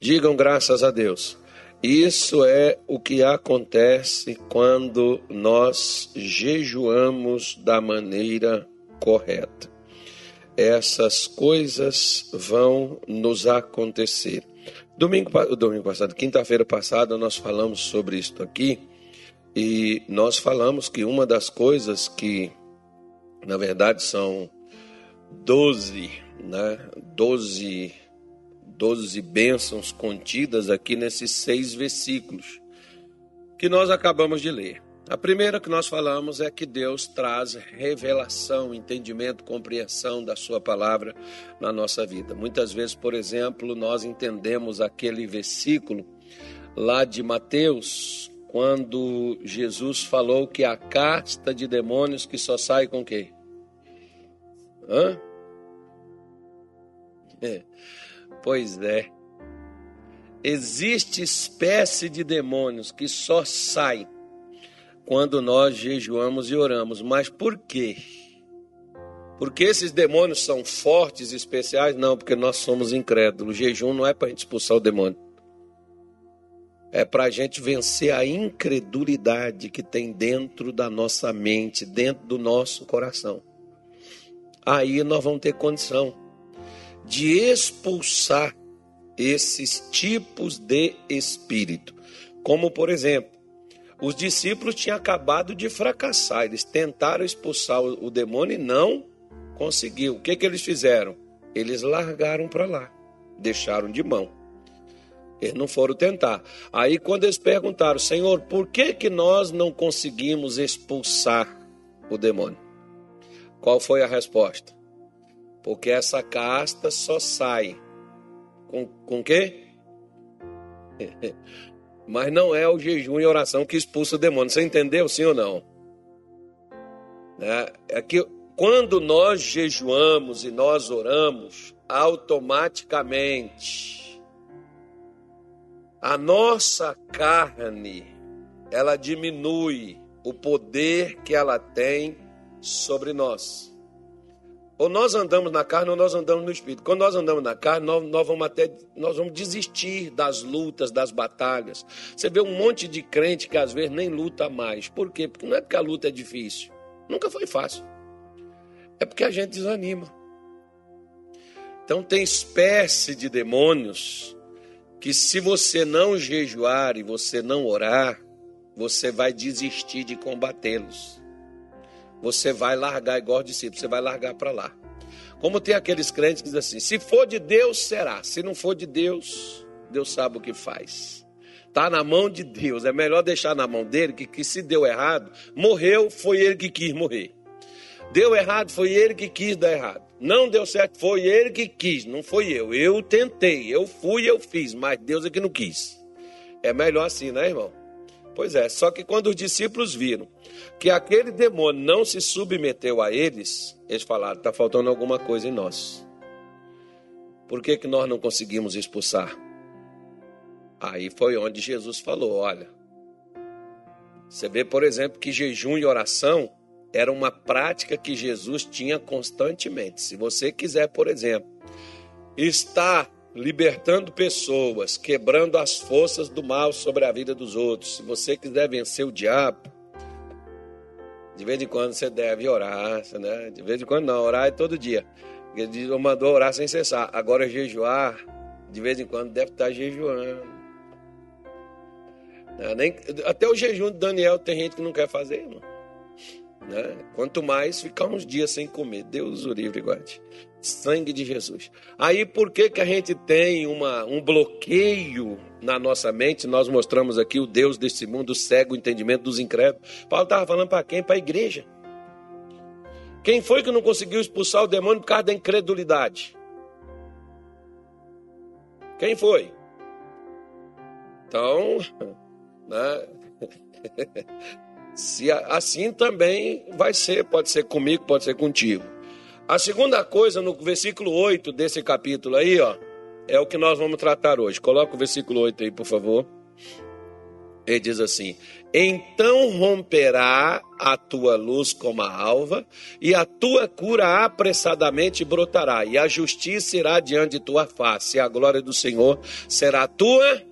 Digam graças a Deus. Isso é o que acontece quando nós jejuamos da maneira correta. Essas coisas vão nos acontecer. Domingo, domingo passado, quinta-feira passada, nós falamos sobre isso aqui e nós falamos que uma das coisas que, na verdade, são doze, né? Doze 12 bênçãos contidas aqui nesses seis versículos que nós acabamos de ler. A primeira que nós falamos é que Deus traz revelação, entendimento, compreensão da Sua palavra na nossa vida. Muitas vezes, por exemplo, nós entendemos aquele versículo lá de Mateus, quando Jesus falou que a casta de demônios que só sai com quê? Hã? É. Pois é. Existe espécie de demônios que só saem quando nós jejuamos e oramos. Mas por quê? Porque esses demônios são fortes e especiais? Não, porque nós somos incrédulos. O jejum não é para a gente expulsar o demônio. É para a gente vencer a incredulidade que tem dentro da nossa mente, dentro do nosso coração. Aí nós vamos ter condição de expulsar esses tipos de espírito. Como, por exemplo, os discípulos tinham acabado de fracassar, eles tentaram expulsar o demônio e não conseguiu. O que, que eles fizeram? Eles largaram para lá, deixaram de mão. Eles não foram tentar. Aí, quando eles perguntaram, Senhor, por que, que nós não conseguimos expulsar o demônio? Qual foi a resposta? Porque essa casta só sai com, com quê? Mas não é o jejum e oração que expulsa o demônio. Você entendeu, sim ou não? É, é que quando nós jejuamos e nós oramos, automaticamente a nossa carne ela diminui o poder que ela tem sobre nós. Ou nós andamos na carne ou nós andamos no espírito. Quando nós andamos na carne, nós, nós, vamos até nós vamos desistir das lutas, das batalhas. Você vê um monte de crente que às vezes nem luta mais. Por quê? Porque não é porque a luta é difícil. Nunca foi fácil. É porque a gente desanima. Então tem espécie de demônios que se você não jejuar e você não orar, você vai desistir de combatê-los você vai largar igual discípulo, você vai largar para lá. Como tem aqueles crentes que dizem assim: se for de Deus, será. Se não for de Deus, Deus sabe o que faz. Está na mão de Deus. É melhor deixar na mão dele, que, que se deu errado, morreu, foi ele que quis morrer. Deu errado, foi ele que quis dar errado. Não deu certo, foi ele que quis, não foi eu. Eu tentei, eu fui, eu fiz, mas Deus é que não quis. É melhor assim, né, irmão? Pois é, só que quando os discípulos viram que aquele demônio não se submeteu a eles, eles falaram: está faltando alguma coisa em nós. Por que, que nós não conseguimos expulsar? Aí foi onde Jesus falou: olha, você vê, por exemplo, que jejum e oração era uma prática que Jesus tinha constantemente. Se você quiser, por exemplo, estar libertando pessoas, quebrando as forças do mal sobre a vida dos outros. Se você quiser vencer o diabo, de vez em quando você deve orar, né? De vez em quando não, orar é todo dia. Ele mandou orar sem cessar. Agora jejuar, de vez em quando deve estar jejuando. Né? Nem, até o jejum de Daniel tem gente que não quer fazer, irmão. Né? Quanto mais ficar uns dias sem comer. Deus o livre guarde. Sangue de Jesus. Aí por que, que a gente tem uma, um bloqueio na nossa mente? Nós mostramos aqui o Deus desse mundo cego o entendimento dos incrédulos. Paulo estava falando para quem? Para a igreja. Quem foi que não conseguiu expulsar o demônio por causa da incredulidade? Quem foi? Então, né? Se assim também vai ser, pode ser comigo, pode ser contigo. A segunda coisa, no versículo 8 desse capítulo aí, ó, é o que nós vamos tratar hoje. Coloca o versículo 8 aí, por favor. Ele diz assim: Então romperá a tua luz como a alva, e a tua cura apressadamente brotará, e a justiça irá diante de tua face, e a glória do Senhor será tua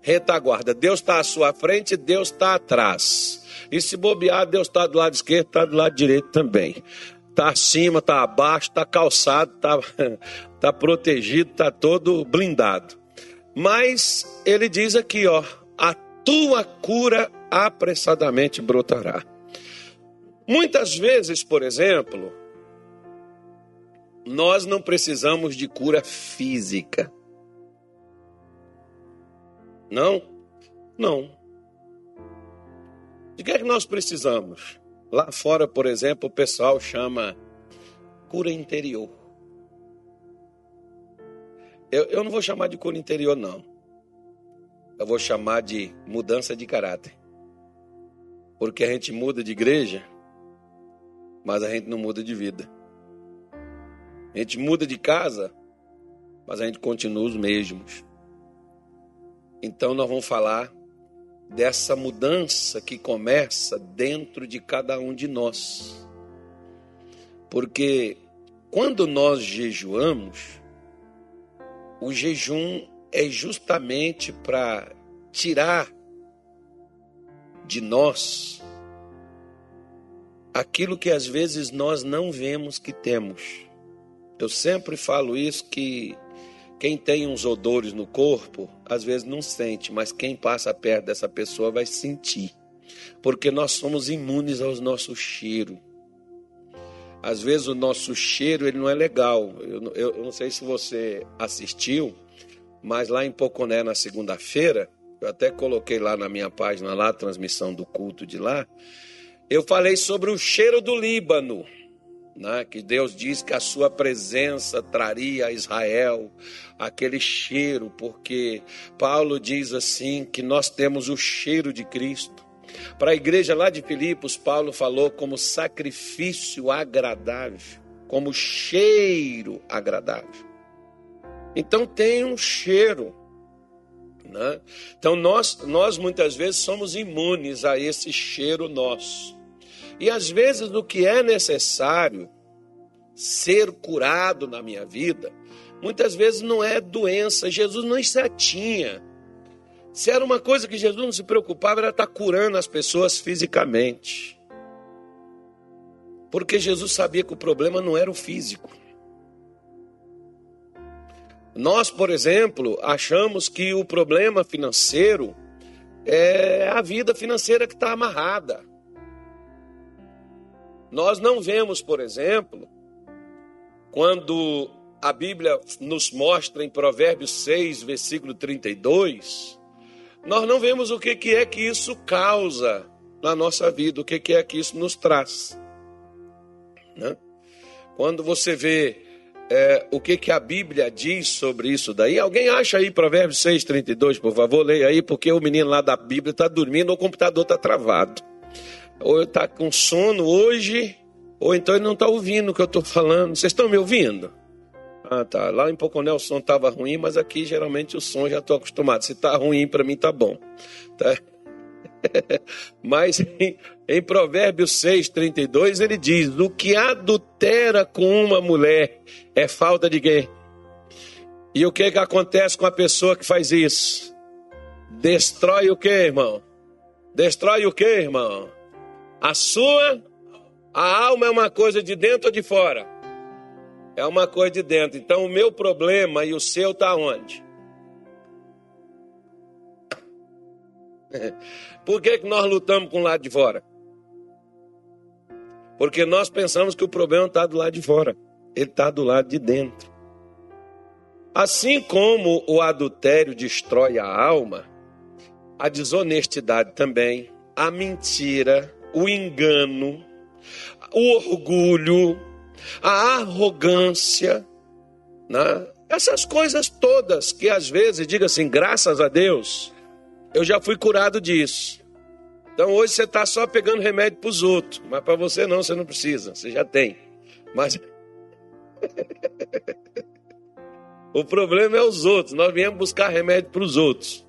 retaguarda. Deus está à sua frente, Deus está atrás. E se bobear, Deus está do lado esquerdo, está do lado direito também. Está acima, está abaixo, está calçado, está tá protegido, está todo blindado. Mas ele diz aqui, ó, a tua cura apressadamente brotará. Muitas vezes, por exemplo, nós não precisamos de cura física. Não? Não. De que é que nós precisamos? Lá fora, por exemplo, o pessoal chama cura interior. Eu, eu não vou chamar de cura interior, não. Eu vou chamar de mudança de caráter. Porque a gente muda de igreja, mas a gente não muda de vida. A gente muda de casa, mas a gente continua os mesmos. Então nós vamos falar dessa mudança que começa dentro de cada um de nós. Porque quando nós jejuamos, o jejum é justamente para tirar de nós aquilo que às vezes nós não vemos que temos. Eu sempre falo isso que quem tem uns odores no corpo, às vezes não sente, mas quem passa perto dessa pessoa vai sentir. Porque nós somos imunes aos nossos cheiros. Às vezes o nosso cheiro ele não é legal. Eu, eu, eu não sei se você assistiu, mas lá em Poconé, na segunda-feira, eu até coloquei lá na minha página lá, transmissão do culto de lá, eu falei sobre o cheiro do Líbano né, que Deus diz que a sua presença traria a Israel aquele cheiro, porque Paulo diz assim que nós temos o cheiro de Cristo. Para a igreja lá de Filipos, Paulo falou como sacrifício agradável, como cheiro agradável. Então tem um cheiro. Né? Então nós, nós muitas vezes somos imunes a esse cheiro nosso. E às vezes o que é necessário ser curado na minha vida, muitas vezes não é doença. Jesus não se tinha. Se era uma coisa que Jesus não se preocupava, era estar curando as pessoas fisicamente. Porque Jesus sabia que o problema não era o físico. Nós, por exemplo, achamos que o problema financeiro é a vida financeira que está amarrada. Nós não vemos, por exemplo, quando a Bíblia nos mostra em Provérbios 6, versículo 32, nós não vemos o que, que é que isso causa na nossa vida, o que, que é que isso nos traz. Né? Quando você vê é, o que, que a Bíblia diz sobre isso daí, alguém acha aí Provérbios 6, 32, por favor, leia aí, porque o menino lá da Bíblia está dormindo o computador está travado ou está com sono hoje, ou então ele não está ouvindo o que eu estou falando. Vocês estão me ouvindo? Ah, tá. Lá em Poconé o som estava ruim, mas aqui geralmente o som já estou acostumado. Se está ruim, para mim está bom. Tá? mas em, em Provérbios 6, 32, ele diz: O que adultera com uma mulher é falta de quê? E o que, que acontece com a pessoa que faz isso? Destrói o que, irmão? Destrói o que, irmão? A sua, a alma é uma coisa de dentro ou de fora? É uma coisa de dentro. Então o meu problema e o seu está onde? Por que, que nós lutamos com o lado de fora? Porque nós pensamos que o problema está do lado de fora. Ele está do lado de dentro. Assim como o adultério destrói a alma, a desonestidade também, a mentira, o engano, o orgulho, a arrogância, né? essas coisas todas que às vezes, diga assim, graças a Deus, eu já fui curado disso. Então hoje você está só pegando remédio para os outros, mas para você não, você não precisa, você já tem. Mas o problema é os outros. Nós viemos buscar remédio para os outros,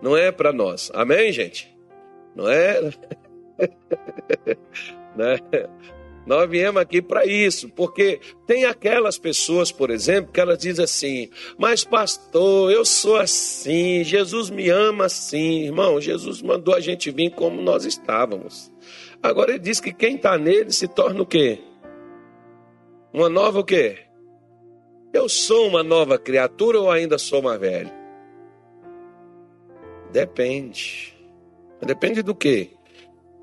não é para nós. Amém, gente? Não é? Né? Nós viemos aqui para isso, porque tem aquelas pessoas, por exemplo, que elas dizem assim: Mas, pastor, eu sou assim, Jesus me ama assim. Irmão, Jesus mandou a gente vir como nós estávamos. Agora ele diz que quem está nele se torna o quê? Uma nova o quê? Eu sou uma nova criatura ou ainda sou uma velha? Depende. Depende do quê?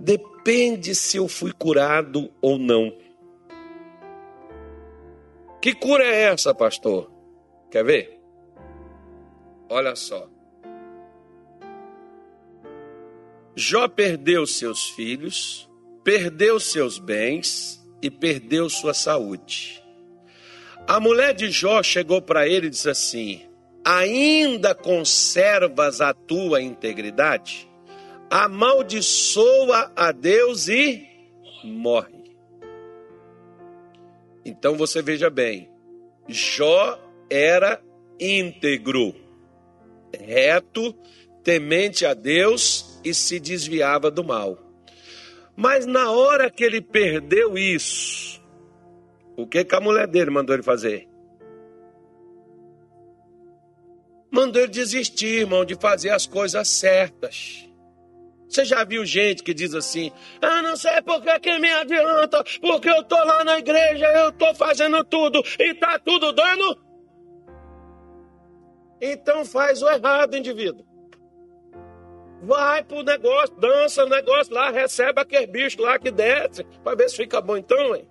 Depende se eu fui curado ou não. Que cura é essa, pastor? Quer ver? Olha só. Jó perdeu seus filhos, perdeu seus bens e perdeu sua saúde. A mulher de Jó chegou para ele e disse assim: Ainda conservas a tua integridade? Amaldiçoa a Deus e morre. Então você veja bem, Jó era íntegro, reto, temente a Deus e se desviava do mal. Mas na hora que ele perdeu isso, o que, que a mulher dele mandou ele fazer? Mandou ele desistir, irmão, de fazer as coisas certas. Você já viu gente que diz assim: Ah, não sei porque que me adianta, porque eu tô lá na igreja, eu tô fazendo tudo e tá tudo dando? Então faz o errado, indivíduo. Vai pro negócio, dança o negócio lá, recebe aquele bicho lá que desce, para ver se fica bom então, hein?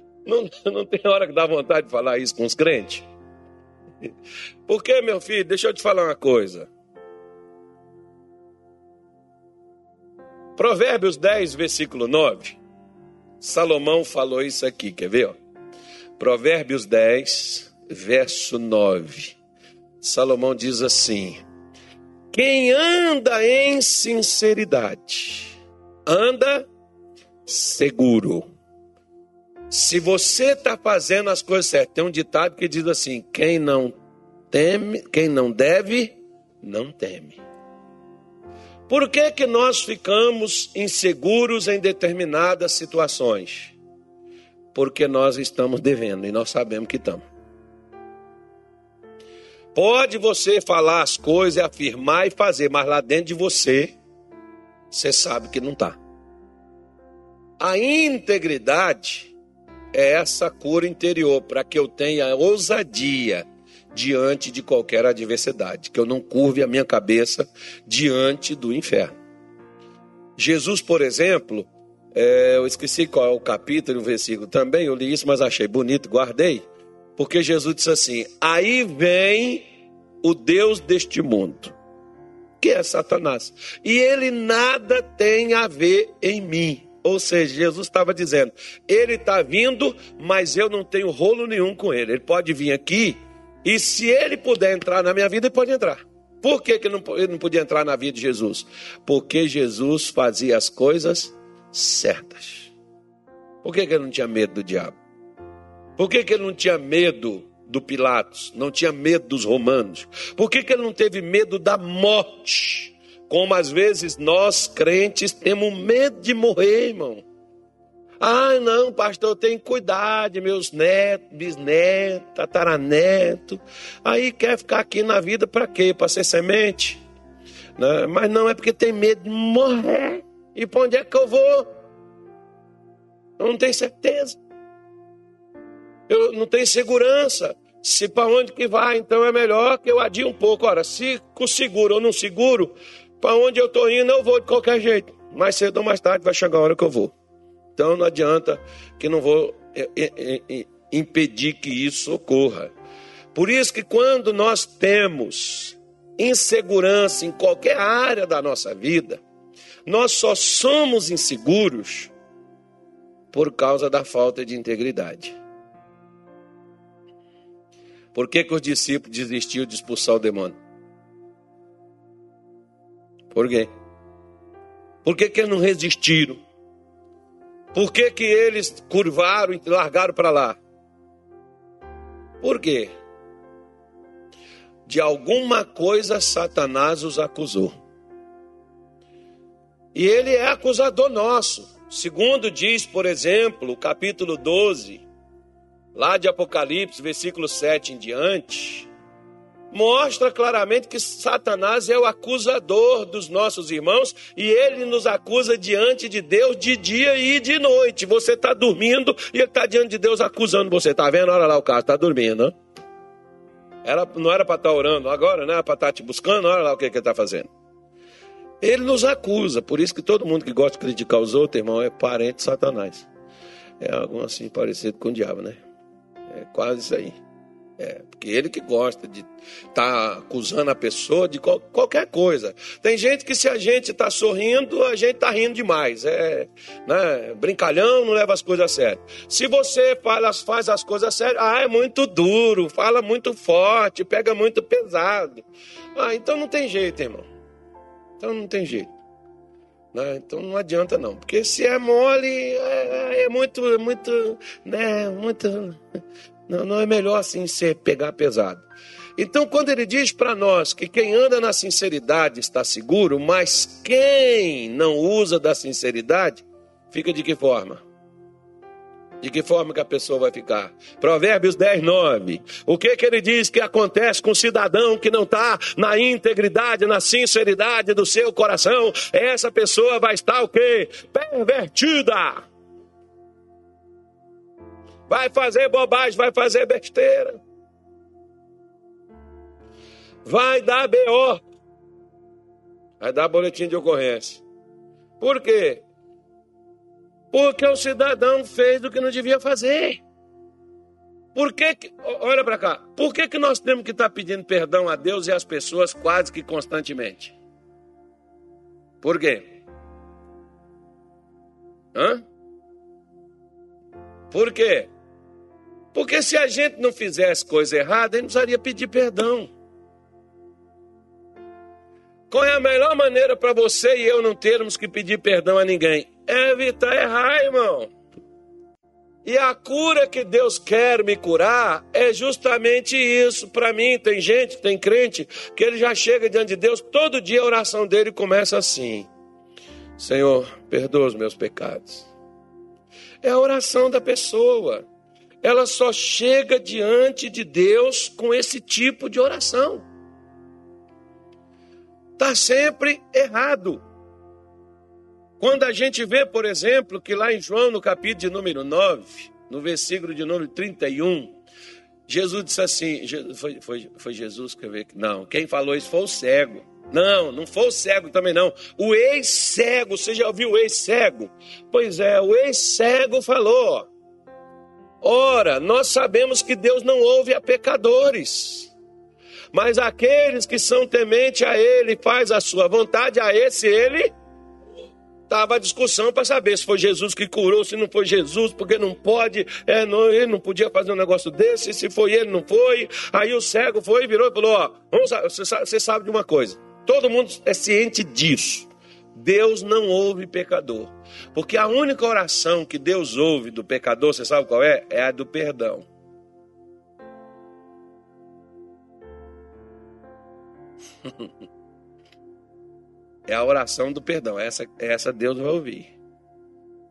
Não, não tem hora que dá vontade de falar isso com os crentes? Porque, meu filho, deixa eu te falar uma coisa. Provérbios 10, versículo 9. Salomão falou isso aqui, quer ver? Ó? Provérbios 10, verso 9. Salomão diz assim: Quem anda em sinceridade, anda seguro se você está fazendo as coisas certas, tem um ditado que diz assim: quem não teme, quem não deve, não teme. Por que, que nós ficamos inseguros em determinadas situações? Porque nós estamos devendo e nós sabemos que estamos. Pode você falar as coisas, afirmar e fazer, mas lá dentro de você, você sabe que não está. A integridade é essa cura interior, para que eu tenha ousadia diante de qualquer adversidade, que eu não curve a minha cabeça diante do inferno. Jesus, por exemplo, é, eu esqueci qual é o capítulo e o versículo também, eu li isso, mas achei bonito, guardei, porque Jesus disse assim: Aí vem o Deus deste mundo, que é Satanás, e ele nada tem a ver em mim. Ou seja, Jesus estava dizendo: Ele está vindo, mas eu não tenho rolo nenhum com ele. Ele pode vir aqui e se ele puder entrar na minha vida, ele pode entrar. Por que, que ele não podia entrar na vida de Jesus? Porque Jesus fazia as coisas certas. Por que, que ele não tinha medo do diabo? Por que, que ele não tinha medo do Pilatos? Não tinha medo dos romanos? Por que, que ele não teve medo da morte? Como às vezes nós crentes temos medo de morrer, irmão. Ah, não, pastor, tem que cuidar de meus netos, bisnetos, tataraneto. Aí quer ficar aqui na vida para quê? Para ser semente? Né? Mas não é porque tem medo de morrer. E para onde é que eu vou? Eu não tenho certeza. Eu não tenho segurança. Se para onde que vai, então é melhor que eu adie um pouco. Ora, se seguro ou não seguro, para onde eu estou indo, eu vou de qualquer jeito. Mais cedo ou mais tarde vai chegar a hora que eu vou. Então não adianta que não vou é, é, é, impedir que isso ocorra. Por isso que quando nós temos insegurança em qualquer área da nossa vida, nós só somos inseguros por causa da falta de integridade. Por que, que os discípulos desistiram de expulsar o demônio? Por quê? Por que, que eles não resistiram? Por que, que eles curvaram e largaram para lá? Por quê? De alguma coisa Satanás os acusou. E ele é acusador nosso. Segundo diz, por exemplo, o capítulo 12, lá de Apocalipse, versículo 7 em diante, mostra claramente que Satanás é o acusador dos nossos irmãos e ele nos acusa diante de Deus de dia e de noite. Você está dormindo e ele está diante de Deus acusando você. Está vendo? Olha lá o caso, está dormindo. Era, não era para estar tá orando agora, era para estar tá te buscando, olha lá o que, que ele está fazendo. Ele nos acusa, por isso que todo mundo que gosta de criticar os outros, irmão, é parente de Satanás. É algo assim parecido com o diabo, né? É quase isso aí. É, porque ele que gosta de estar tá acusando a pessoa de qual, qualquer coisa. Tem gente que se a gente está sorrindo, a gente está rindo demais. É, né? Brincalhão não leva as coisas a sério. Se você fala, faz as coisas a sério, ah, é muito duro, fala muito forte, pega muito pesado. Ah, então não tem jeito, irmão. Então não tem jeito. Né? Então não adianta não, porque se é mole é, é muito, muito, né, muito, não, não é melhor assim ser pegar pesado. Então quando ele diz para nós que quem anda na sinceridade está seguro, mas quem não usa da sinceridade fica de que forma? De que forma que a pessoa vai ficar? Provérbios 10, 9. O que que ele diz que acontece com o cidadão que não está na integridade, na sinceridade do seu coração? Essa pessoa vai estar o quê? Pervertida. Vai fazer bobagem, vai fazer besteira. Vai dar BO. Vai dar boletim de ocorrência. Por quê? Porque o cidadão fez o que não devia fazer. Por que, que olha para cá, por que, que nós temos que estar tá pedindo perdão a Deus e às pessoas quase que constantemente? Por quê? Hã? Por quê? Porque se a gente não fizesse coisa errada, a gente precisaria pedir perdão. Qual é a melhor maneira para você e eu não termos que pedir perdão a ninguém? É evitar errar, irmão. E a cura que Deus quer me curar é justamente isso. Para mim, tem gente, tem crente, que ele já chega diante de Deus, todo dia a oração dele começa assim: Senhor, perdoa os meus pecados. É a oração da pessoa. Ela só chega diante de Deus com esse tipo de oração. Está sempre errado. Quando a gente vê, por exemplo, que lá em João, no capítulo de número 9, no versículo de número 31, Jesus disse assim: foi, foi, foi Jesus que eu? Não, quem falou isso foi o cego. Não, não foi o cego também não. O ex-cego, você já ouviu o ex-cego? Pois é, o ex-cego falou: Ora, nós sabemos que Deus não ouve a pecadores, mas aqueles que são tementes a Ele, faz a sua vontade, a esse Ele Estava a discussão para saber se foi Jesus que curou, se não foi Jesus, porque não pode, é, não, ele não podia fazer um negócio desse, se foi ele, não foi. Aí o cego foi virou e falou: Ó, vamos, você sabe de uma coisa, todo mundo é ciente disso. Deus não ouve pecador. Porque a única oração que Deus ouve do pecador, você sabe qual é? É a do perdão. é a oração do perdão. Essa, essa Deus vai ouvir.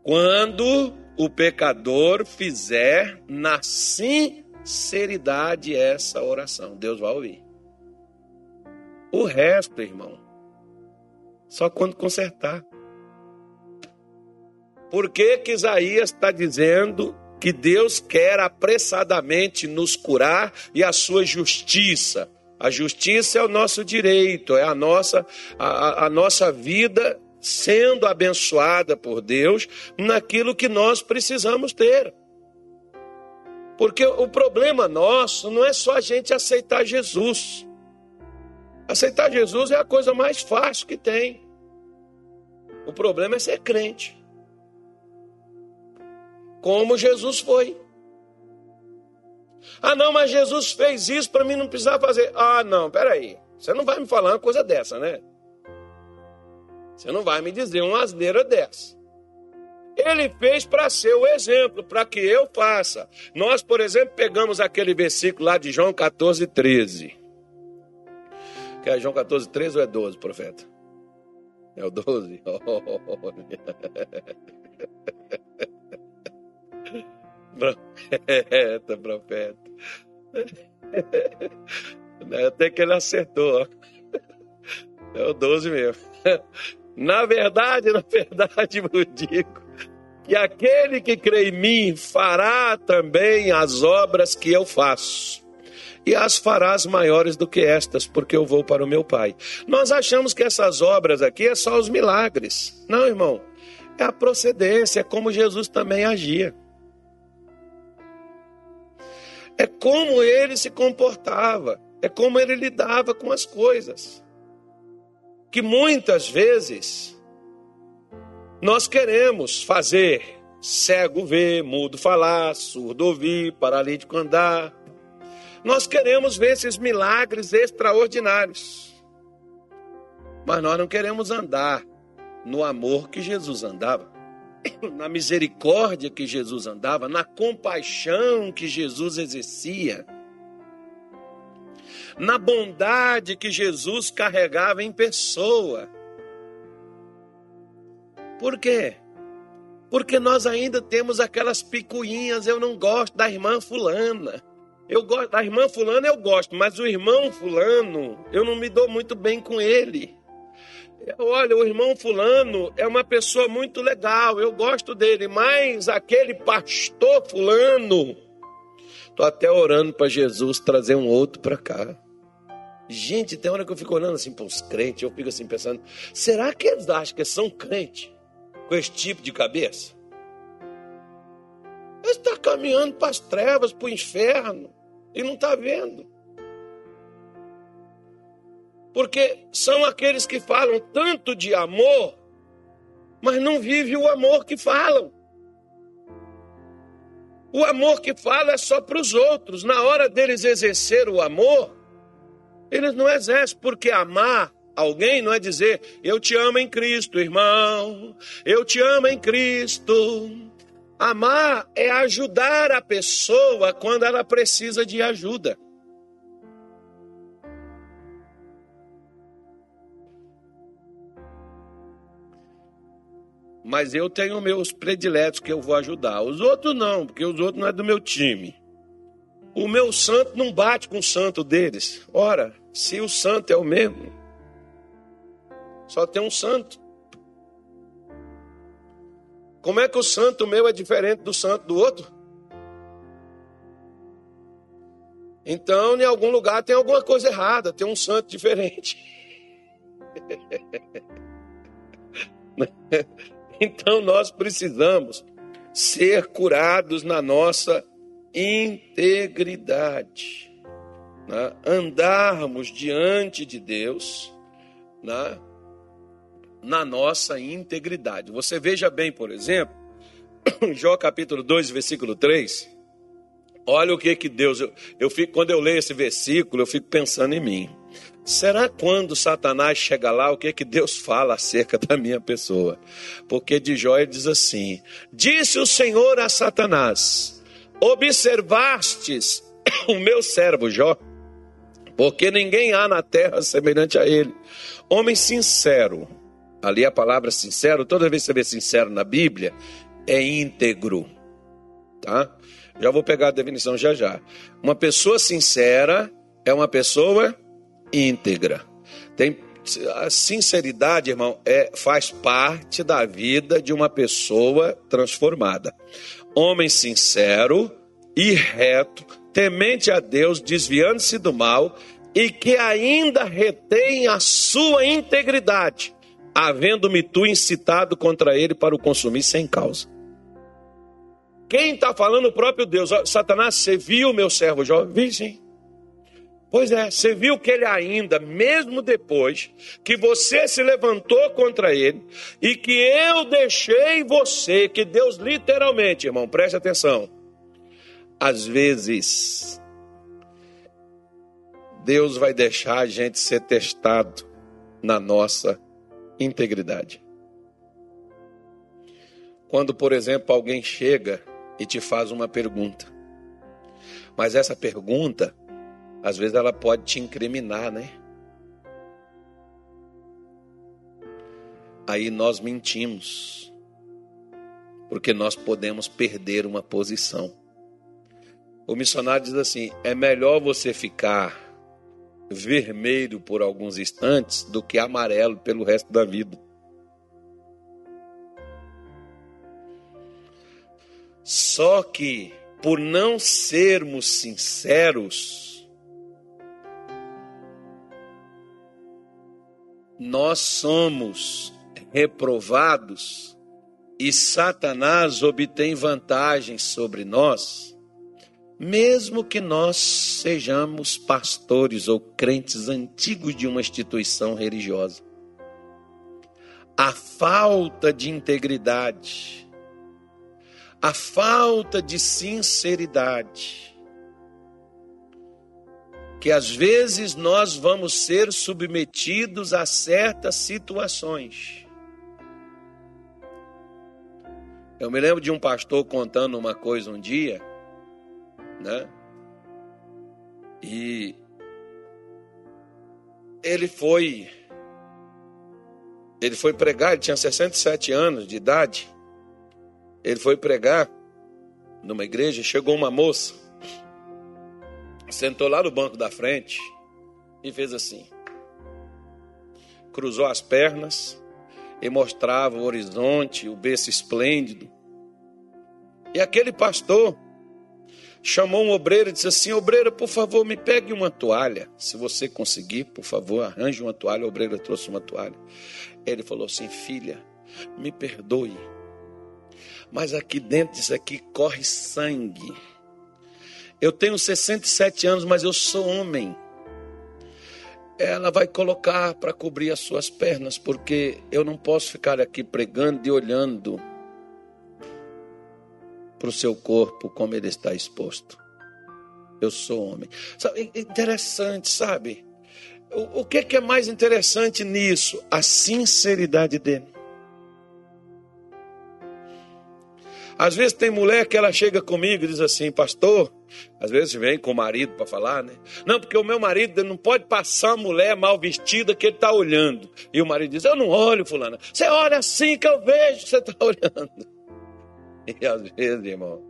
Quando o pecador fizer na sinceridade essa oração, Deus vai ouvir. O resto, irmão, só quando consertar. Por que, que Isaías está dizendo que Deus quer apressadamente nos curar e a sua justiça? A justiça é o nosso direito, é a nossa, a, a nossa vida sendo abençoada por Deus naquilo que nós precisamos ter. Porque o problema nosso não é só a gente aceitar Jesus. Aceitar Jesus é a coisa mais fácil que tem. O problema é ser crente. Como Jesus foi. Ah, não, mas Jesus fez isso para mim não precisar fazer. Ah, não, peraí. Você não vai me falar uma coisa dessa, né? Você não vai me dizer uma asneira dessa. Ele fez para ser o exemplo, para que eu faça. Nós, por exemplo, pegamos aquele versículo lá de João 14, 13. É João 14, 13 ou é 12, profeta? É o 12? profeta, profeta. Até que ele acertou. É o 12 mesmo. Na verdade, na verdade, eu digo que aquele que crê em mim fará também as obras que eu faço. E as farás maiores do que estas, porque eu vou para o meu Pai. Nós achamos que essas obras aqui é só os milagres. Não, irmão. É a procedência, é como Jesus também agia. É como ele se comportava, é como ele lidava com as coisas. Que muitas vezes nós queremos fazer cego ver, mudo falar, surdo ouvir, paralítico andar. Nós queremos ver esses milagres extraordinários. Mas nós não queremos andar no amor que Jesus andava na misericórdia que Jesus andava, na compaixão que Jesus exercia, na bondade que Jesus carregava em pessoa. Por quê? Porque nós ainda temos aquelas picuinhas, eu não gosto da irmã fulana. Eu gosto da irmã fulana, eu gosto, mas o irmão fulano, eu não me dou muito bem com ele. Olha, o irmão Fulano é uma pessoa muito legal, eu gosto dele, mas aquele pastor Fulano, estou até orando para Jesus trazer um outro para cá. Gente, tem hora que eu fico olhando assim para os crentes, eu fico assim pensando: será que eles acham que são crentes com esse tipo de cabeça? Eles estão tá caminhando para as trevas, para o inferno, e não está vendo porque são aqueles que falam tanto de amor, mas não vivem o amor que falam. O amor que fala é só para os outros. Na hora deles exercer o amor, eles não exercem, porque amar alguém não é dizer eu te amo em Cristo, irmão, eu te amo em Cristo. Amar é ajudar a pessoa quando ela precisa de ajuda. mas eu tenho meus prediletos que eu vou ajudar. Os outros não, porque os outros não é do meu time. O meu santo não bate com o santo deles. Ora, se o santo é o mesmo, só tem um santo. Como é que o santo meu é diferente do santo do outro? Então, em algum lugar tem alguma coisa errada, tem um santo diferente. Então nós precisamos ser curados na nossa integridade, né? andarmos diante de Deus né? Na nossa integridade. Você veja bem, por exemplo, Jó capítulo 2, versículo 3. Olha o que que Deus. Eu, eu fico, quando eu leio esse versículo, eu fico pensando em mim. Será quando Satanás chega lá, o que que Deus fala acerca da minha pessoa? Porque de Jó ele diz assim: Disse o Senhor a Satanás: Observastes o meu servo Jó, porque ninguém há na terra semelhante a ele. Homem sincero. Ali a palavra sincero, toda vez que você vê sincero na Bíblia, é íntegro. Tá? Já vou pegar a definição já já. Uma pessoa sincera é uma pessoa íntegra. Tem a sinceridade, irmão, é, faz parte da vida de uma pessoa transformada. Homem sincero e reto, temente a Deus, desviando-se do mal e que ainda retém a sua integridade, havendo-me tu incitado contra ele para o consumir sem causa. Quem está falando o próprio Deus? Satanás, você viu meu servo Jó? Vi sim. Pois é, você viu que ele ainda, mesmo depois que você se levantou contra ele e que eu deixei você, que Deus literalmente, irmão, preste atenção. Às vezes, Deus vai deixar a gente ser testado na nossa integridade. quando, por exemplo, alguém chega e te faz uma pergunta. Mas essa pergunta, às vezes, ela pode te incriminar, né? Aí nós mentimos, porque nós podemos perder uma posição. O missionário diz assim: é melhor você ficar vermelho por alguns instantes do que amarelo pelo resto da vida. Só que, por não sermos sinceros, nós somos reprovados e Satanás obtém vantagens sobre nós, mesmo que nós sejamos pastores ou crentes antigos de uma instituição religiosa. A falta de integridade, a falta de sinceridade, que às vezes nós vamos ser submetidos a certas situações. Eu me lembro de um pastor contando uma coisa um dia, né? E ele foi ele foi pregar, ele tinha 67 anos de idade. Ele foi pregar numa igreja, chegou uma moça, sentou lá no banco da frente e fez assim. Cruzou as pernas e mostrava o horizonte, o berço esplêndido. E aquele pastor chamou um obreiro e disse assim: Obreiro, por favor, me pegue uma toalha. Se você conseguir, por favor, arranje uma toalha. O obreiro trouxe uma toalha. Ele falou assim: Filha, me perdoe mas aqui dentro disso aqui corre sangue. Eu tenho 67 anos, mas eu sou homem. Ela vai colocar para cobrir as suas pernas, porque eu não posso ficar aqui pregando e olhando para o seu corpo como ele está exposto. Eu sou homem. Sabe, interessante, sabe? O, o que, que é mais interessante nisso? A sinceridade dele. Às vezes tem mulher que ela chega comigo e diz assim, pastor, às vezes vem com o marido para falar, né? Não, porque o meu marido não pode passar uma mulher mal vestida que ele está olhando. E o marido diz, eu não olho, fulana. Você olha assim que eu vejo que você está olhando. E às vezes, irmão,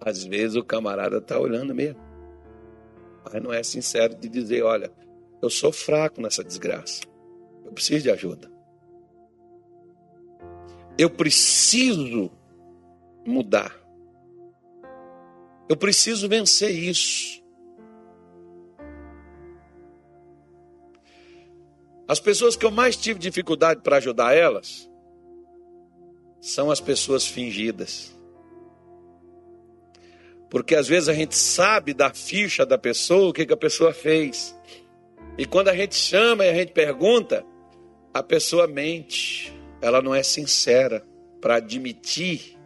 às vezes o camarada está olhando mesmo. Mas não é sincero de dizer, olha, eu sou fraco nessa desgraça. Eu preciso de ajuda. Eu preciso mudar. Eu preciso vencer isso. As pessoas que eu mais tive dificuldade para ajudar elas são as pessoas fingidas. Porque às vezes a gente sabe da ficha da pessoa, o que, que a pessoa fez. E quando a gente chama e a gente pergunta, a pessoa mente. Ela não é sincera para admitir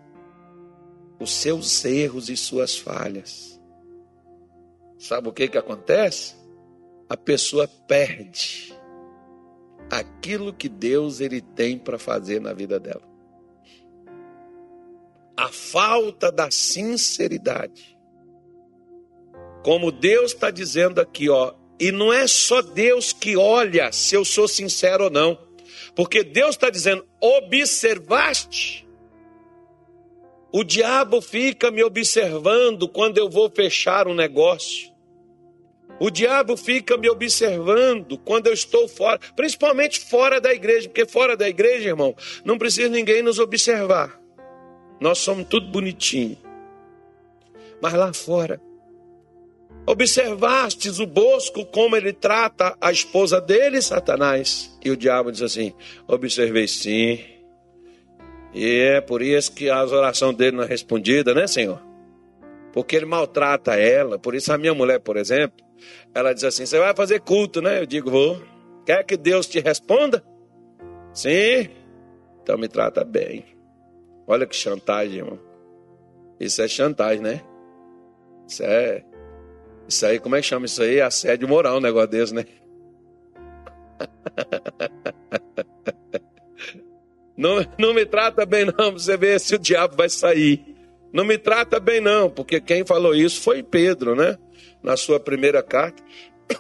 os seus erros e suas falhas. Sabe o que, que acontece? A pessoa perde aquilo que Deus ele tem para fazer na vida dela. A falta da sinceridade. Como Deus está dizendo aqui, ó, e não é só Deus que olha se eu sou sincero ou não, porque Deus está dizendo: observaste o diabo fica me observando quando eu vou fechar um negócio. O diabo fica me observando quando eu estou fora, principalmente fora da igreja, porque fora da igreja, irmão, não precisa ninguém nos observar. Nós somos tudo bonitinho. Mas lá fora, observastes o Bosco como ele trata a esposa dele, Satanás? E o diabo diz assim: observei sim. E é por isso que as orações dele não é respondida, né, Senhor? Porque ele maltrata ela. Por isso a minha mulher, por exemplo, ela diz assim: Você vai fazer culto, né? Eu digo: Vou. Quer que Deus te responda? Sim. Então me trata bem. Olha que chantagem, irmão. Isso é chantagem, né? Isso é. Isso aí, como é que chama isso aí? Assédio moral, um negócio desse, né? Não, não me trata bem, não. Você vê se o diabo vai sair. Não me trata bem, não, porque quem falou isso foi Pedro, né? Na sua primeira carta,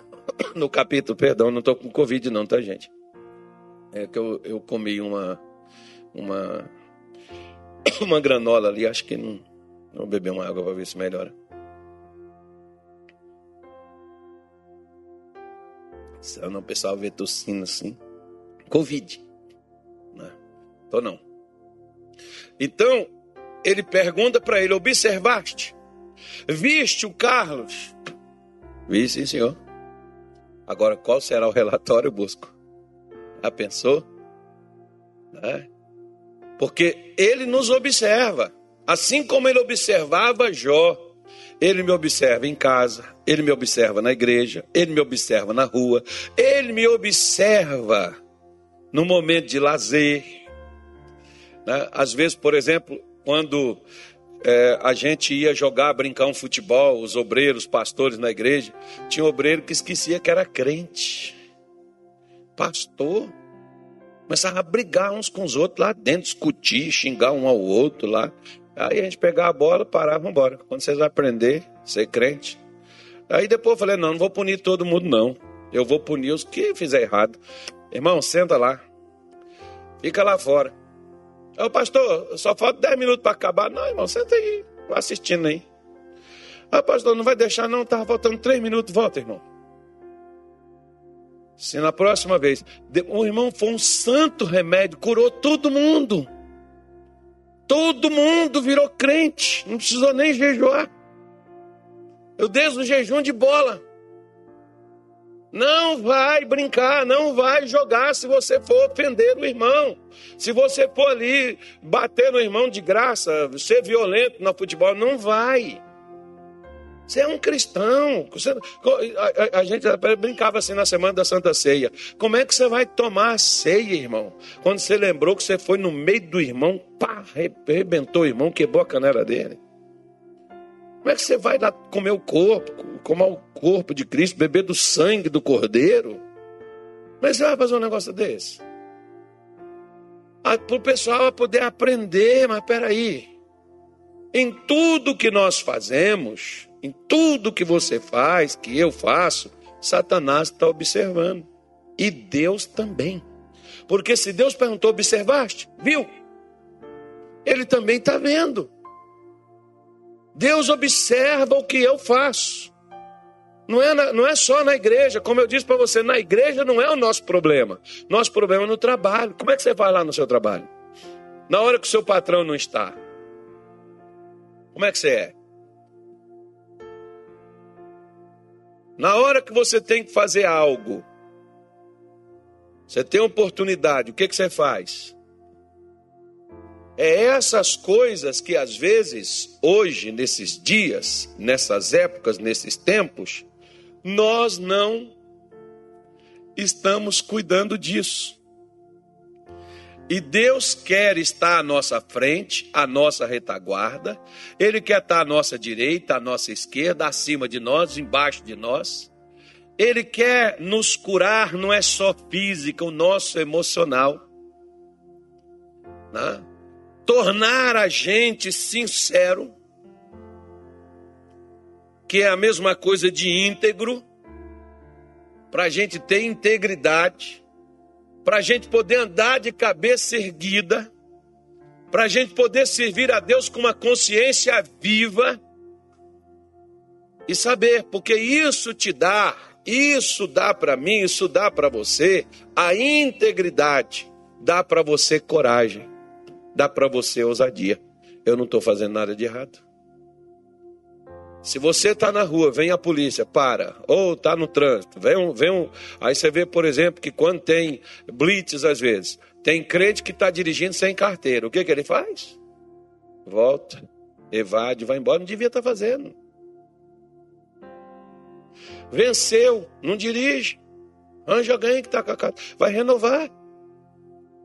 no capítulo, perdão, não estou com Covid, não, tá, gente? É que eu, eu comi uma, uma, uma granola ali, acho que não. Vou beber uma água para ver se melhora. Não, o pessoal vê tossindo assim. Covid. Não, tô não. Então, ele pergunta para ele: Observaste? Viste o Carlos? Vi, sim, senhor. Agora, qual será o relatório, Busco? Já pensou? É. Porque ele nos observa. Assim como ele observava Jó, ele me observa em casa, ele me observa na igreja, ele me observa na rua, ele me observa no momento de lazer. Né? Às vezes, por exemplo, quando é, a gente ia jogar, brincar um futebol, os obreiros, os pastores na igreja, tinha um obreiro que esquecia que era crente. Pastor. Começava a brigar uns com os outros lá dentro, discutir, xingar um ao outro lá. Aí a gente pegava a bola, parava, vamos embora. Quando vocês aprender ser crente. Aí depois eu falei, não, não vou punir todo mundo, não. Eu vou punir os que fizer errado. Irmão, senta lá. Fica lá fora. Ô pastor, só falta 10 minutos para acabar. Não, irmão, senta aí. Assistindo aí. Ah, pastor, não vai deixar não, tava faltando 3 minutos. Volta, irmão. Se na próxima vez o irmão foi um santo remédio, curou todo mundo. Todo mundo virou crente, não precisou nem jejuar. Eu desço no jejum de bola. Não vai brincar, não vai jogar se você for ofender o irmão. Se você for ali bater no irmão de graça, ser violento no futebol, não vai. Você é um cristão. Você, a, a, a, gente brincava assim na semana da Santa Ceia. Como é que você vai tomar a ceia, irmão? Quando você lembrou que você foi no meio do irmão, pá, arrebentou o irmão, quebrou a canela dele. Como é que você vai lá comer o corpo, comer o corpo de Cristo, beber do sangue do Cordeiro? Como é você vai fazer um negócio desse? Para o pessoal poder aprender, mas peraí. Em tudo que nós fazemos, em tudo que você faz, que eu faço, Satanás está observando. E Deus também. Porque se Deus perguntou, observaste? Viu? Ele também está vendo. Deus observa o que eu faço. Não é, na, não é só na igreja, como eu disse para você, na igreja não é o nosso problema. Nosso problema é no trabalho. Como é que você vai lá no seu trabalho? Na hora que o seu patrão não está. Como é que você é? Na hora que você tem que fazer algo, você tem oportunidade, o que, que você faz? É essas coisas que às vezes, hoje, nesses dias, nessas épocas, nesses tempos, nós não estamos cuidando disso. E Deus quer estar à nossa frente, à nossa retaguarda, Ele quer estar à nossa direita, à nossa esquerda, acima de nós, embaixo de nós. Ele quer nos curar, não é só física, o nosso emocional. Né? Tornar a gente sincero, que é a mesma coisa de íntegro, para a gente ter integridade para a gente poder andar de cabeça erguida, para a gente poder servir a Deus com uma consciência viva e saber, porque isso te dá, isso dá para mim, isso dá para você a integridade, dá para você coragem, dá para você ousadia. Eu não estou fazendo nada de errado. Se você está na rua, vem a polícia, para. Ou está no trânsito, vem um, vem um. Aí você vê, por exemplo, que quando tem blitz, às vezes, tem crente que está dirigindo sem carteira. O que, que ele faz? Volta, evade, vai embora. Não devia estar tá fazendo. Venceu, não dirige. Anja alguém que está com a casa. Vai renovar.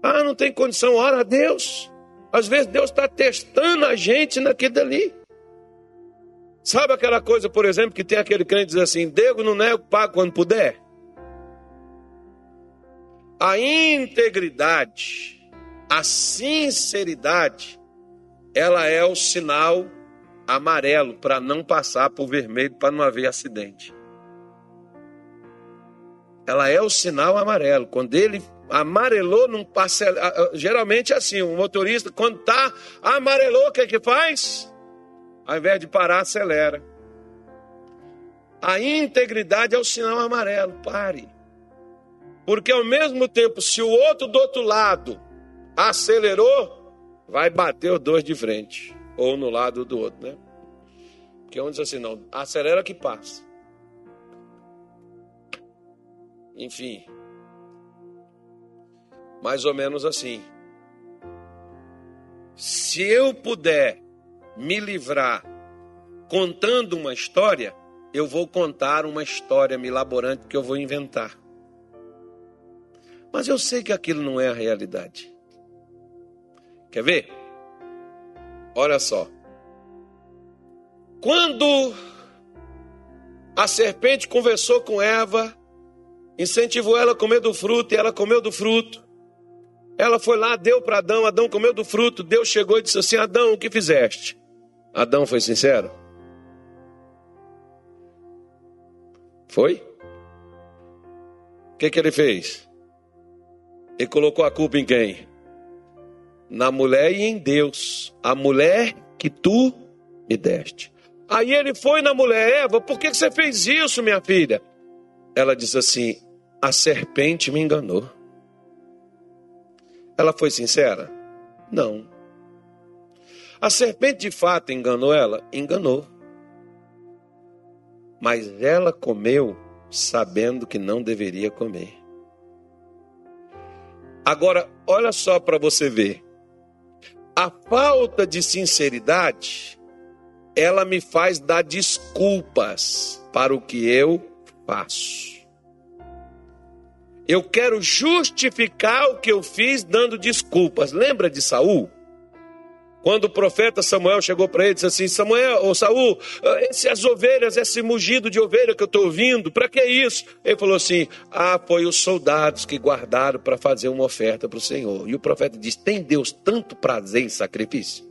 Ah, não tem condição, ora a Deus. Às vezes Deus está testando a gente naquilo dali. Sabe aquela coisa, por exemplo, que tem aquele crente que diz assim: Deus não nego, pago quando puder? A integridade, A sinceridade, ela é o sinal amarelo para não passar por vermelho, para não haver acidente. Ela é o sinal amarelo. Quando ele amarelou, não passa. Geralmente é assim: o motorista, quando tá amarelou, o que, é que faz? Ao invés de parar, acelera. A integridade é o sinal amarelo. Pare. Porque ao mesmo tempo, se o outro do outro lado acelerou, vai bater os dois de frente. Ou no lado do outro, né? Porque um diz assim, não, acelera que passa. Enfim. Mais ou menos assim. Se eu puder me livrar contando uma história, eu vou contar uma história milaborante que eu vou inventar. Mas eu sei que aquilo não é a realidade. Quer ver? Olha só. Quando a serpente conversou com Eva, incentivou ela a comer do fruto e ela comeu do fruto. Ela foi lá, deu para Adão, Adão comeu do fruto. Deus chegou e disse assim: Adão, o que fizeste? Adão foi sincero? Foi? O que, que ele fez? Ele colocou a culpa em quem? Na mulher e em Deus. A mulher que tu me deste. Aí ele foi na mulher, Eva, por que você fez isso, minha filha? Ela disse assim: a serpente me enganou. Ela foi sincera? Não. A serpente de fato enganou ela? Enganou. Mas ela comeu sabendo que não deveria comer. Agora, olha só para você ver. A falta de sinceridade, ela me faz dar desculpas para o que eu faço. Eu quero justificar o que eu fiz dando desculpas. Lembra de Saul? Quando o profeta Samuel chegou para ele disse assim: Samuel, ou Saul, essas ovelhas, esse mugido de ovelha que eu estou ouvindo, para que isso? Ele falou assim: Ah, foi os soldados que guardaram para fazer uma oferta para o Senhor. E o profeta disse: Tem Deus tanto prazer em sacrifício?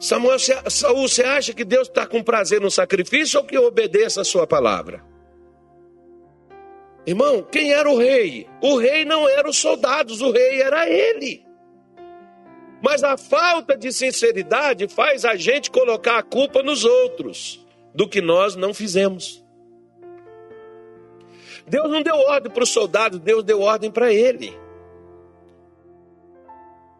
Samuel, Saul, você acha que Deus está com prazer no sacrifício ou que obedeça a sua palavra? Irmão, quem era o rei? O rei não era os soldados, o rei era ele. Mas a falta de sinceridade faz a gente colocar a culpa nos outros do que nós não fizemos. Deus não deu ordem para o soldado, Deus deu ordem para ele.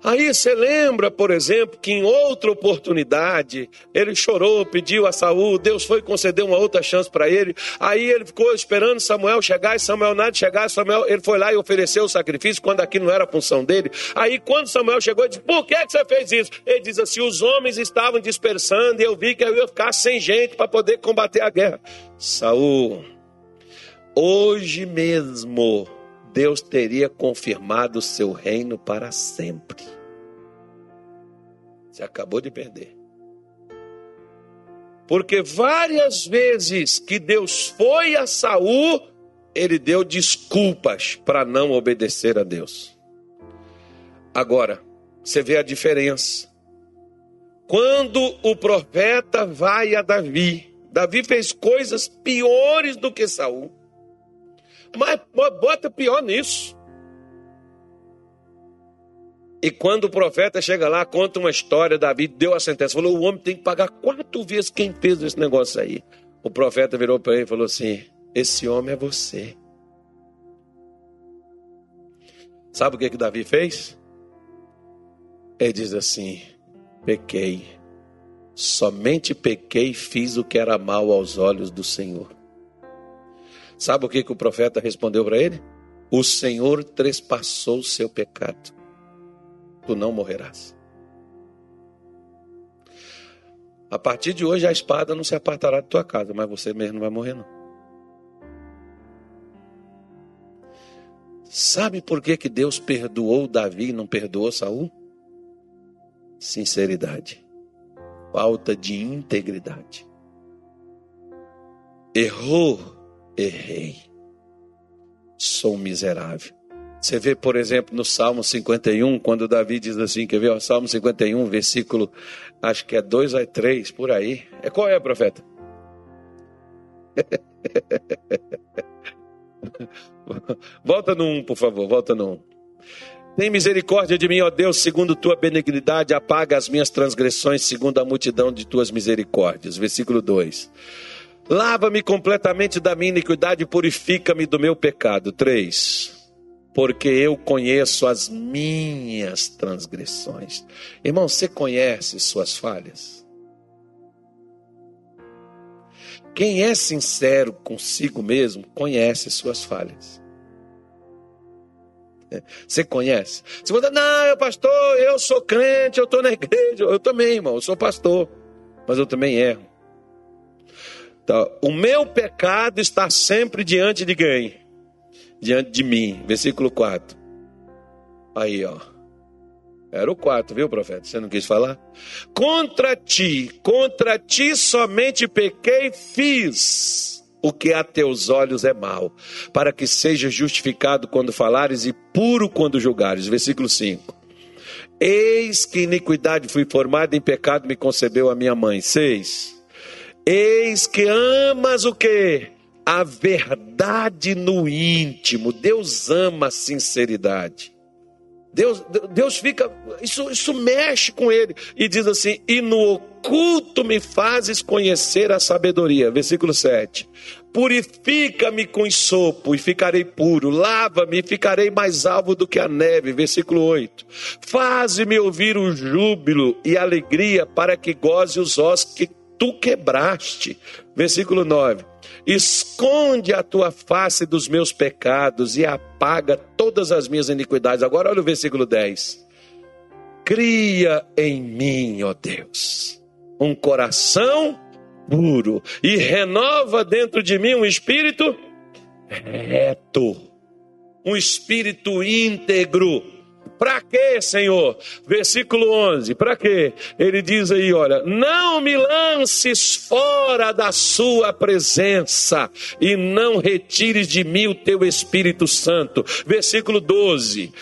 Aí você lembra, por exemplo, que em outra oportunidade ele chorou, pediu a Saul, Deus foi conceder uma outra chance para ele. Aí ele ficou esperando Samuel chegar e Samuel nada chegar. Samuel, ele foi lá e ofereceu o sacrifício quando aqui não era a função dele. Aí quando Samuel chegou, ele disse: Por que, que você fez isso? Ele diz assim: Os homens estavam dispersando e eu vi que eu ia ficar sem gente para poder combater a guerra. Saul, hoje mesmo Deus teria confirmado o seu reino para sempre. Você acabou de perder. Porque várias vezes que Deus foi a Saul, ele deu desculpas para não obedecer a Deus. Agora, você vê a diferença. Quando o profeta vai a Davi, Davi fez coisas piores do que Saul. Mas bota pior nisso. E quando o profeta chega lá, conta uma história, Davi deu a sentença, falou: o homem tem que pagar quatro vezes quem fez esse negócio aí. O profeta virou para ele e falou assim: esse homem é você. Sabe o que, que Davi fez? Ele diz assim: pequei, somente pequei e fiz o que era mal aos olhos do Senhor. Sabe o que, que o profeta respondeu para ele? O Senhor trespassou o seu pecado. Tu não morrerás. A partir de hoje a espada não se apartará de tua casa, mas você mesmo não vai morrer não. Sabe por que, que Deus perdoou Davi e não perdoou Saul? Sinceridade. Falta de integridade. Errou errei. Sou miserável. Você vê, por exemplo, no Salmo 51, quando Davi diz assim, quer ver? Salmo 51, versículo, acho que é 2 a 3, por aí. É, qual é, profeta? volta no 1, por favor, volta no 1. Tem misericórdia de mim, ó Deus, segundo tua benignidade, apaga as minhas transgressões, segundo a multidão de tuas misericórdias. Versículo 2. Lava-me completamente da minha iniquidade, purifica-me do meu pecado. 3 porque eu conheço as minhas transgressões. Irmão, você conhece suas falhas? Quem é sincero consigo mesmo, conhece suas falhas. Você conhece? Você fala, não, eu pastor, eu sou crente, eu estou na igreja. Eu também, irmão, eu sou pastor, mas eu também erro. Então, o meu pecado está sempre diante de quem? diante de mim. Versículo 4. Aí, ó. Era o 4, viu, profeta? Você não quis falar? Contra ti, contra ti somente pequei e fiz o que a teus olhos é mal, para que seja justificado quando falares e puro quando julgares. Versículo 5. Eis que iniquidade fui formado, em pecado me concebeu a minha mãe. 6. Eis que amas o que? a verdade no íntimo. Deus ama a sinceridade. Deus, Deus fica, isso, isso mexe com ele e diz assim: E no oculto me fazes conhecer a sabedoria. Versículo 7. Purifica-me com sopo e ficarei puro, lava-me e ficarei mais alvo do que a neve. Versículo 8. Faze-me ouvir o júbilo e alegria para que goze os ossos que tu quebraste. Versículo 9 Esconde a tua face dos meus pecados e apaga todas as minhas iniquidades. Agora olha o versículo 10. Cria em mim, ó Deus, um coração puro e renova dentro de mim um espírito reto, um espírito íntegro para quê, Senhor? Versículo 11. Para quê? Ele diz aí, olha: "Não me lances fora da sua presença e não retires de mim o teu Espírito Santo." Versículo 12.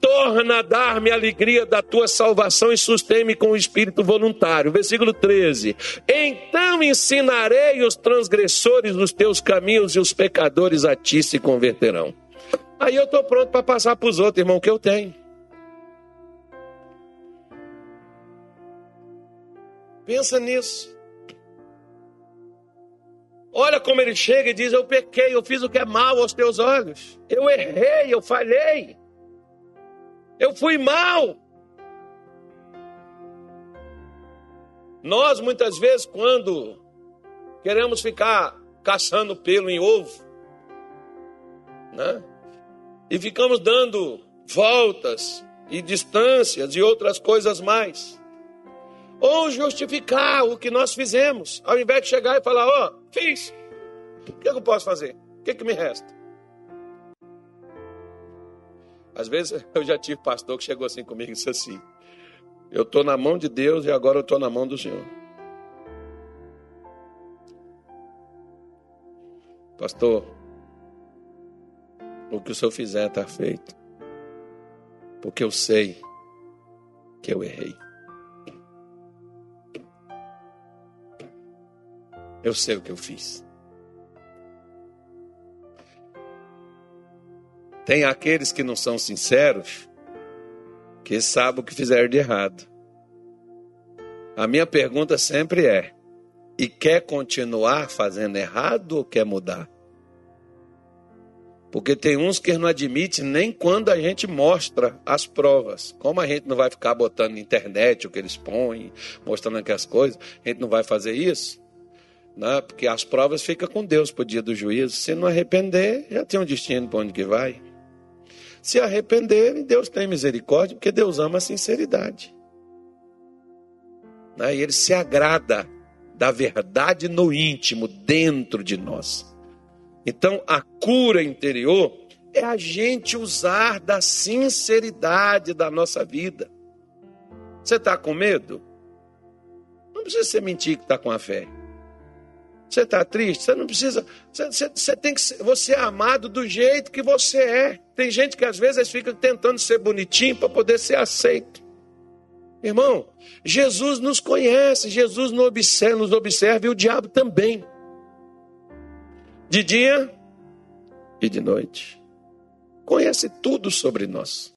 "Torna a dar-me a alegria da tua salvação e sustém-me com o espírito voluntário." Versículo 13. "Então ensinarei os transgressores os teus caminhos e os pecadores a ti se converterão." Aí eu estou pronto para passar para os outros, irmão, que eu tenho. Pensa nisso. Olha como ele chega e diz: Eu pequei, eu fiz o que é mal aos teus olhos. Eu errei, eu falhei. Eu fui mal. Nós, muitas vezes, quando queremos ficar caçando pelo em ovo, né? E ficamos dando voltas e distâncias e outras coisas mais ou justificar o que nós fizemos, ao invés de chegar e falar: Ó, oh, fiz, o que eu posso fazer? O que, que me resta? Às vezes eu já tive pastor que chegou assim comigo e disse assim: Eu estou na mão de Deus e agora eu estou na mão do Senhor. Pastor, o que o senhor fizer está feito, porque eu sei que eu errei. Eu sei o que eu fiz. Tem aqueles que não são sinceros, que sabem o que fizeram de errado. A minha pergunta sempre é: e quer continuar fazendo errado ou quer mudar? Porque tem uns que não admitem nem quando a gente mostra as provas. Como a gente não vai ficar botando na internet o que eles põem, mostrando aquelas coisas, a gente não vai fazer isso né? porque as provas ficam com Deus para o dia do juízo. Se não arrepender, já tem um destino para onde que vai. Se arrepender, Deus tem misericórdia, porque Deus ama a sinceridade. Né? E Ele se agrada da verdade no íntimo, dentro de nós. Então, a cura interior é a gente usar da sinceridade da nossa vida. Você está com medo? Não precisa ser mentir que está com a fé. Você está triste? Você não precisa. Você, você, tem que ser, você é amado do jeito que você é. Tem gente que às vezes fica tentando ser bonitinho para poder ser aceito. Irmão, Jesus nos conhece, Jesus nos observa, nos observa e o diabo também. De dia e de noite. Conhece tudo sobre nós.